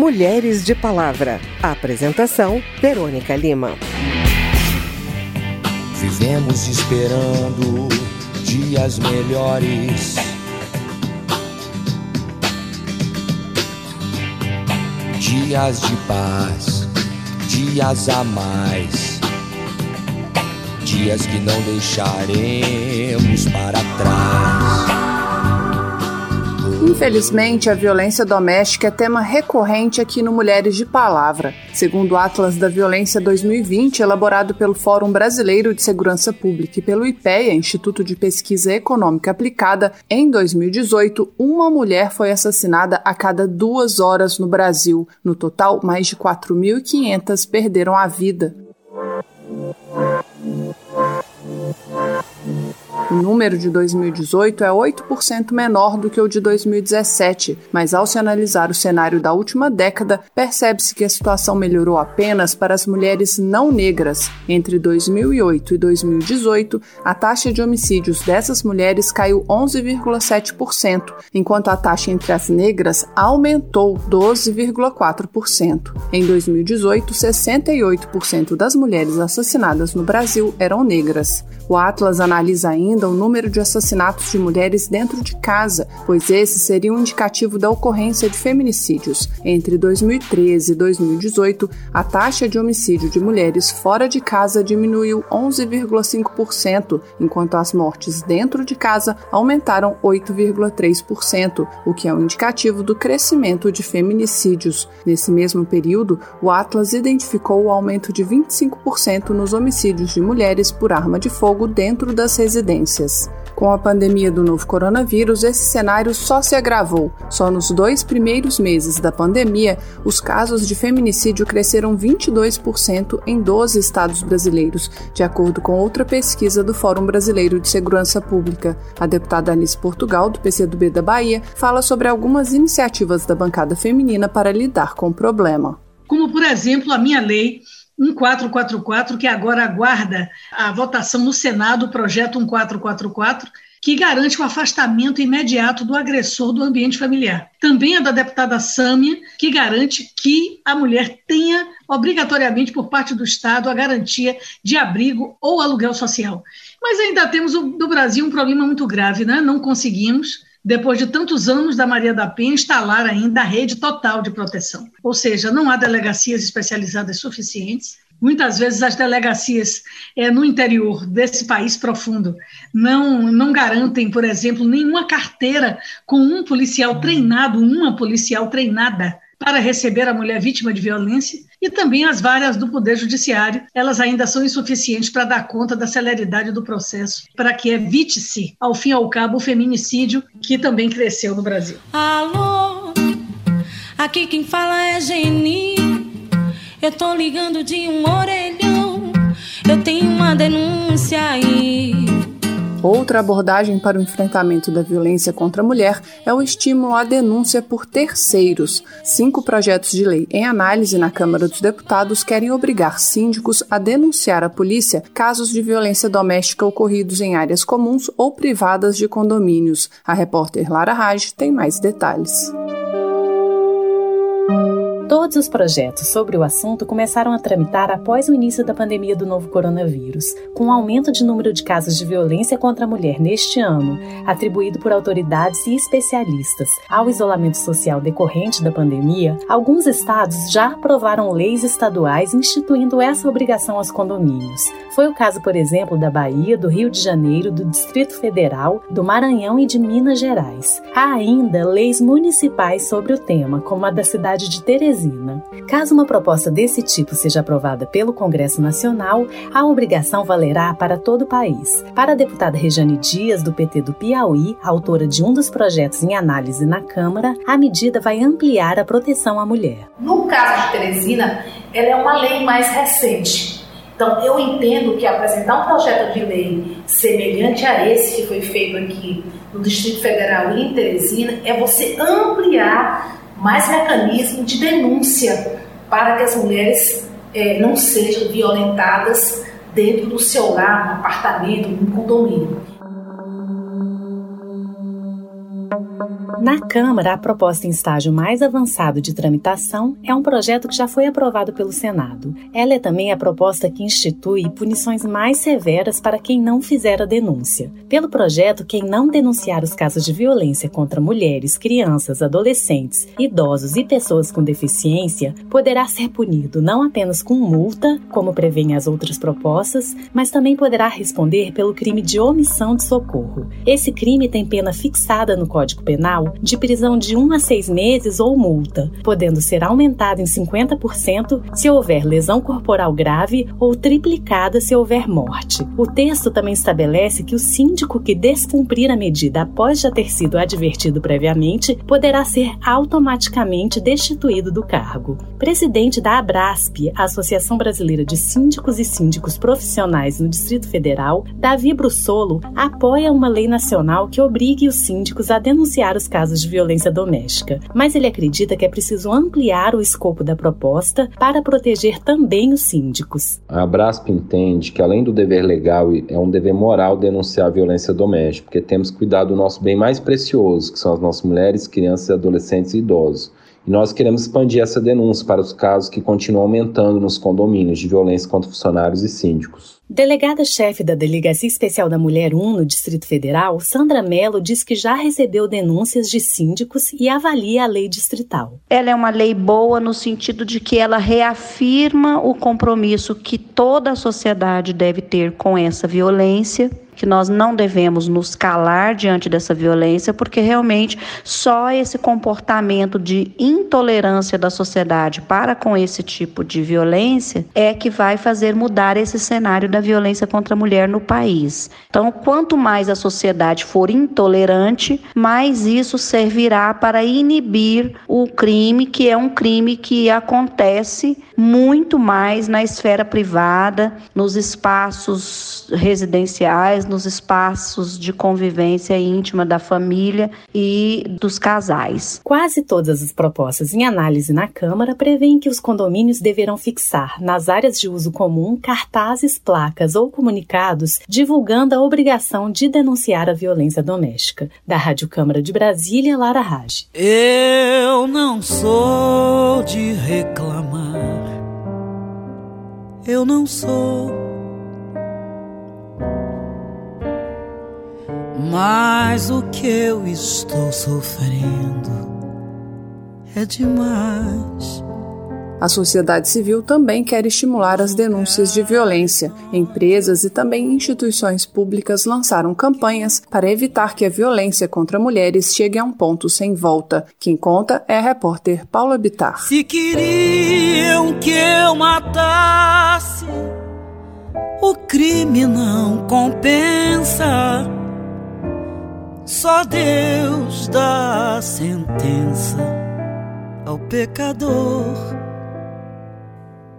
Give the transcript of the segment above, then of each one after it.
Mulheres de Palavra. Apresentação: Verônica Lima. Vivemos esperando dias melhores. Dias de paz, dias a mais. Dias que não deixaremos para trás. Infelizmente, a violência doméstica é tema recorrente aqui no Mulheres de Palavra. Segundo o Atlas da Violência 2020, elaborado pelo Fórum Brasileiro de Segurança Pública e pelo IPEA, Instituto de Pesquisa Econômica Aplicada, em 2018, uma mulher foi assassinada a cada duas horas no Brasil. No total, mais de 4.500 perderam a vida. O número de 2018 é 8% menor do que o de 2017, mas ao se analisar o cenário da última década, percebe-se que a situação melhorou apenas para as mulheres não negras. Entre 2008 e 2018, a taxa de homicídios dessas mulheres caiu 11,7%, enquanto a taxa entre as negras aumentou 12,4%. Em 2018, 68% das mulheres assassinadas no Brasil eram negras. O Atlas analisa ainda o número de assassinatos de mulheres dentro de casa, pois esse seria um indicativo da ocorrência de feminicídios. Entre 2013 e 2018, a taxa de homicídio de mulheres fora de casa diminuiu 11,5%, enquanto as mortes dentro de casa aumentaram 8,3%, o que é um indicativo do crescimento de feminicídios. Nesse mesmo período, o Atlas identificou o aumento de 25% nos homicídios de mulheres por arma de fogo dentro das residências. Com a pandemia do novo coronavírus, esse cenário só se agravou. Só nos dois primeiros meses da pandemia, os casos de feminicídio cresceram 22% em 12 estados brasileiros, de acordo com outra pesquisa do Fórum Brasileiro de Segurança Pública. A deputada Alice Portugal, do PCdoB da Bahia, fala sobre algumas iniciativas da bancada feminina para lidar com o problema. Como, por exemplo, a minha lei 1444, que agora aguarda a votação no Senado, o projeto 1444, que garante o afastamento imediato do agressor do ambiente familiar. Também a da deputada Sâmia, que garante que a mulher tenha obrigatoriamente por parte do Estado a garantia de abrigo ou aluguel social. Mas ainda temos no Brasil um problema muito grave, né? Não conseguimos depois de tantos anos da Maria da Penha, instalar ainda a rede total de proteção. Ou seja, não há delegacias especializadas suficientes. Muitas vezes as delegacias é, no interior desse país profundo não, não garantem, por exemplo, nenhuma carteira com um policial treinado, uma policial treinada para receber a mulher vítima de violência e também as várias do Poder Judiciário, elas ainda são insuficientes para dar conta da celeridade do processo, para que evite-se, ao fim e ao cabo, o feminicídio que também cresceu no Brasil. Alô, aqui quem fala é Geni, eu tô ligando de um orelhão, eu tenho uma denúncia aí. Outra abordagem para o enfrentamento da violência contra a mulher é o estímulo à denúncia por terceiros. Cinco projetos de lei em análise na Câmara dos Deputados querem obrigar síndicos a denunciar à polícia casos de violência doméstica ocorridos em áreas comuns ou privadas de condomínios. A repórter Lara Raj tem mais detalhes. Todos os projetos sobre o assunto começaram a tramitar após o início da pandemia do novo coronavírus, com um aumento de número de casos de violência contra a mulher neste ano, atribuído por autoridades e especialistas ao isolamento social decorrente da pandemia. Alguns estados já aprovaram leis estaduais instituindo essa obrigação aos condomínios. Foi o caso, por exemplo, da Bahia, do Rio de Janeiro, do Distrito Federal, do Maranhão e de Minas Gerais. Há ainda leis municipais sobre o tema, como a da cidade de Teresina Teresina. Caso uma proposta desse tipo seja aprovada pelo Congresso Nacional, a obrigação valerá para todo o país. Para a deputada Rejane Dias, do PT do Piauí, autora de um dos projetos em análise na Câmara, a medida vai ampliar a proteção à mulher. No caso de Teresina, ela é uma lei mais recente. Então, eu entendo que apresentar um projeto de lei semelhante a esse que foi feito aqui no Distrito Federal e em Teresina é você ampliar mais mecanismo de denúncia para que as mulheres é, não sejam violentadas dentro do seu lar, no apartamento, no condomínio. Na Câmara, a proposta em estágio mais avançado de tramitação é um projeto que já foi aprovado pelo Senado. Ela é também a proposta que institui punições mais severas para quem não fizer a denúncia. Pelo projeto, quem não denunciar os casos de violência contra mulheres, crianças, adolescentes, idosos e pessoas com deficiência poderá ser punido não apenas com multa, como prevêem as outras propostas, mas também poderá responder pelo crime de omissão de socorro. Esse crime tem pena fixada no Código Penal de prisão de 1 a 6 meses ou multa, podendo ser aumentada em 50% se houver lesão corporal grave ou triplicada se houver morte. O texto também estabelece que o síndico que descumprir a medida após já ter sido advertido previamente poderá ser automaticamente destituído do cargo. Presidente da Abrasp, Associação Brasileira de Síndicos e Síndicos Profissionais no Distrito Federal, Davi Brussolo apoia uma lei nacional que obrigue os síndicos a denunciar os casos de violência doméstica, mas ele acredita que é preciso ampliar o escopo da proposta para proteger também os síndicos. A Brasp entende que, além do dever legal, é um dever moral denunciar a violência doméstica, porque temos que cuidar do nosso bem mais precioso, que são as nossas mulheres, crianças, adolescentes e idosos. E nós queremos expandir essa denúncia para os casos que continuam aumentando nos condomínios de violência contra funcionários e síndicos. Delegada-chefe da Delegacia Especial da Mulher 1 no Distrito Federal, Sandra Mello diz que já recebeu denúncias de síndicos e avalia a lei distrital. Ela é uma lei boa no sentido de que ela reafirma o compromisso que toda a sociedade deve ter com essa violência que nós não devemos nos calar diante dessa violência, porque realmente só esse comportamento de intolerância da sociedade para com esse tipo de violência é que vai fazer mudar esse cenário da violência contra a mulher no país. Então, quanto mais a sociedade for intolerante, mais isso servirá para inibir o crime, que é um crime que acontece muito mais na esfera privada, nos espaços residenciais, nos espaços de convivência íntima da família e dos casais. Quase todas as propostas em análise na Câmara prevêem que os condomínios deverão fixar nas áreas de uso comum cartazes, placas ou comunicados divulgando a obrigação de denunciar a violência doméstica. Da Rádio Câmara de Brasília, Lara Raj. Eu não sou de reclamar. Eu não sou Mas o que eu estou sofrendo é demais. A sociedade civil também quer estimular as denúncias de violência. Empresas e também instituições públicas lançaram campanhas para evitar que a violência contra mulheres chegue a um ponto sem volta. Quem conta é a repórter Paula Bitar. Se queriam que eu matasse, o crime não compensa. Só Deus dá a sentença ao pecador.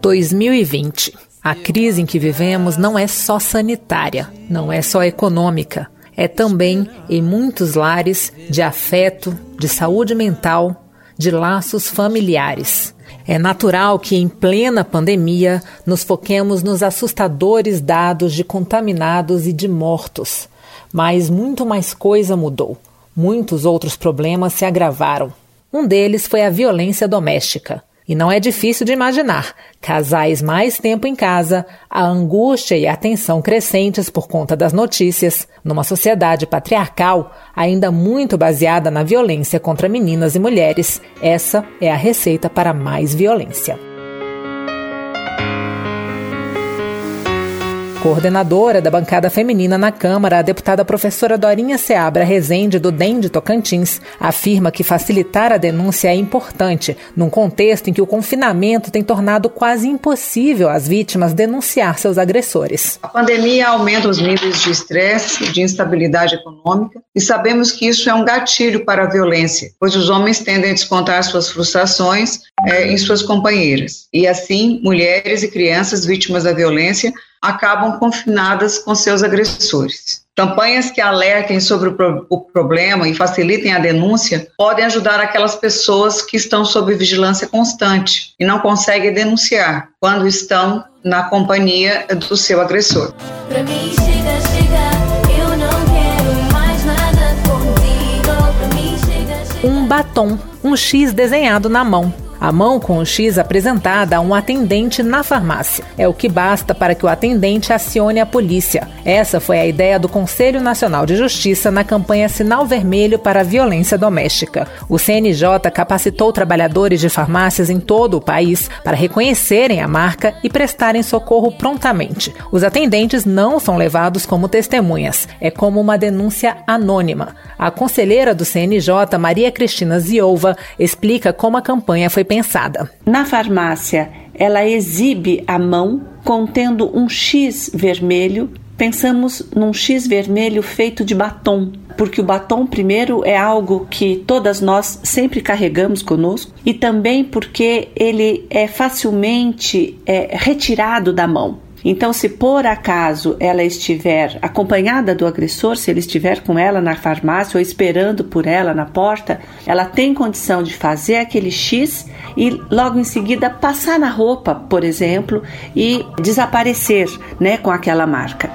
2020. A crise em que vivemos não é só sanitária, não é só econômica, é também, em muitos lares, de afeto, de saúde mental, de laços familiares. É natural que, em plena pandemia, nos foquemos nos assustadores dados de contaminados e de mortos. Mas muito mais coisa mudou. Muitos outros problemas se agravaram. Um deles foi a violência doméstica. E não é difícil de imaginar. Casais mais tempo em casa, a angústia e a tensão crescentes por conta das notícias, numa sociedade patriarcal ainda muito baseada na violência contra meninas e mulheres, essa é a receita para mais violência. Coordenadora da bancada feminina na Câmara, a deputada professora Dorinha Seabra Rezende, do DEM de Tocantins, afirma que facilitar a denúncia é importante, num contexto em que o confinamento tem tornado quase impossível às vítimas denunciar seus agressores. A pandemia aumenta os níveis de estresse, de instabilidade econômica, e sabemos que isso é um gatilho para a violência, pois os homens tendem a descontar suas frustrações é, em suas companheiras. E assim, mulheres e crianças vítimas da violência acabam confinadas com seus agressores. Campanhas que alertem sobre o, pro o, problema e facilitem a denúncia podem ajudar aquelas pessoas que estão sob vigilância constante e não conseguem denunciar quando estão na companhia do seu agressor. Mim, batom, um X desenhado na mão. A mão com o X apresentada a um atendente na farmácia. É o que basta para que o atendente acione a polícia. Essa foi a ideia do Conselho Nacional de Justiça na campanha Sinal Vermelho para a Violência Doméstica. O CNJ capacitou trabalhadores de farmácias em todo o país para reconhecerem a marca e prestarem socorro prontamente. Os atendentes não são levados como testemunhas, é como uma denúncia anônima. A conselheira do CNJ, Maria Cristina Ziova, explica como a campanha foi Na farmácia, ela exibe a mão contendo um X vermelho. Pensamos num X vermelho feito de batom, porque o batom, primeiro, é algo que todas nós sempre carregamos conosco, e também porque ele é facilmente é, retirado da mão. Então, se por acaso ela estiver acompanhada do agressor, se ele estiver com ela na farmácia ou esperando por ela na porta, ela tem condição de fazer aquele X e logo em seguida passar na roupa, por exemplo, e desaparecer, né, com aquela marca.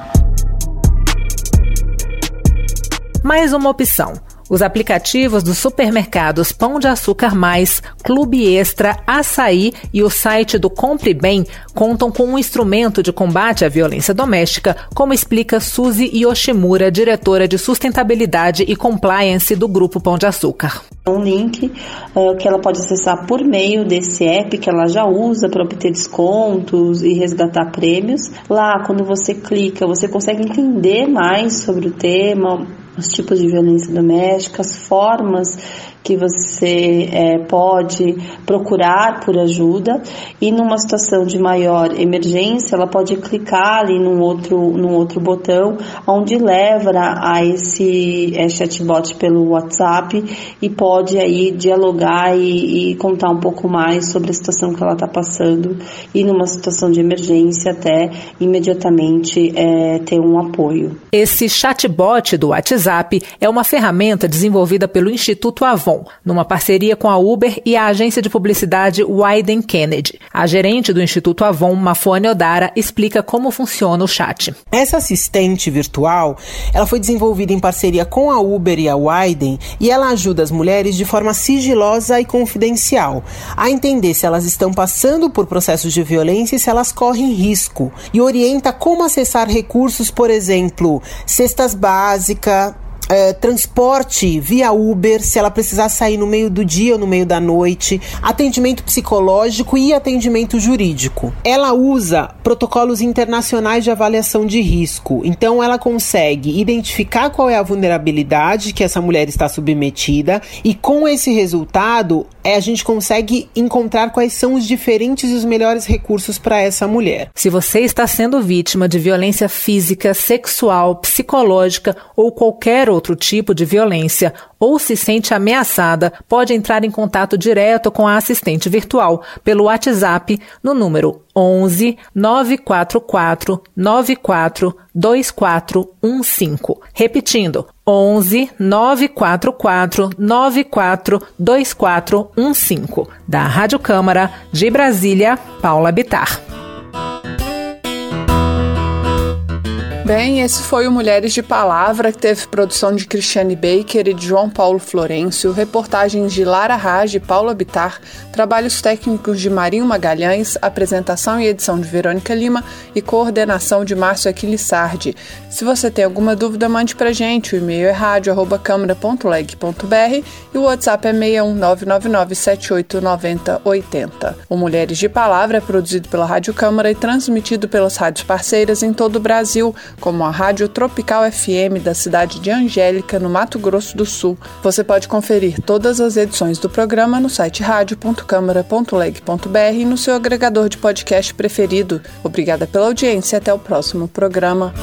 Mais uma opção os aplicativos dos supermercados Pão de Açúcar Mais, Clube Extra, Açaí e o site do Compre Bem contam com um instrumento de combate à violência doméstica, como explica Suzy Yoshimura, diretora de sustentabilidade e compliance do Grupo Pão de Açúcar. Um link uh, que ela pode acessar por meio desse app que ela já usa para obter descontos e resgatar prêmios. Lá, quando você clica, você consegue entender mais sobre o tema, os tipos de violência doméstica, as formas que você é, pode procurar por ajuda e numa situação de maior emergência ela pode clicar ali num outro, num outro botão onde leva a esse é, chatbot pelo WhatsApp e pode aí dialogar e, e, contar um pouco mais sobre a situação que ela está passando e numa situação de emergência até imediatamente é, ter um apoio. Esse chatbot do WhatsApp é uma ferramenta desenvolvida pelo Instituto Avon Numa parceria com a Uber e a agência de publicidade Wyden Kennedy. A gerente do Instituto Avon, Mafone Odara, explica como funciona o chat. Essa assistente virtual, ela foi desenvolvida em parceria com a Uber e a Wyden e ela ajuda as mulheres de forma sigilosa e confidencial a entender se elas estão passando por processos de violência e se elas correm risco e orienta como acessar recursos, por exemplo, cestas básicas, é, transporte via Uber, se ela precisar sair no meio do dia ou no meio da noite, atendimento psicológico e atendimento jurídico. Ela usa protocolos internacionais de avaliação de risco, então ela consegue identificar qual é a vulnerabilidade que essa mulher está submetida e com esse resultado a gente consegue encontrar quais são os diferentes e os melhores recursos para essa mulher. Se você está sendo vítima de violência física, sexual, psicológica ou qualquer outro tipo de violência ou se sente ameaçada, pode entrar em contato direto com a assistente virtual pelo WhatsApp no número 11 944 94 2415. Repetindo, 11 944 94 2415. Da Rádio Câmara de Brasília, Paula Bitar. Bem, esse foi o Mulheres de Palavra, que teve produção de Cristiane Baker e de João Paulo Florencio, reportagens de Lara Raj e Paula Bitar, trabalhos técnicos de Marinho Magalhães, apresentação e edição de Verônica Lima e coordenação de Márcio Aquilissardi. Se você tem alguma dúvida, mande pra gente. O e-mail é rádio.câmara.leg.br e o WhatsApp é 61999789080. O Mulheres de Palavra é produzido pela Rádio Câmara e transmitido pelas rádios parceiras em todo o Brasil como a Rádio Tropical FM da cidade de Angélica, no Mato Grosso do Sul. Você pode conferir todas as edições do programa no site rádio.câmara.leg.br e no seu agregador de podcast preferido. Obrigada pela audiência e até o próximo programa.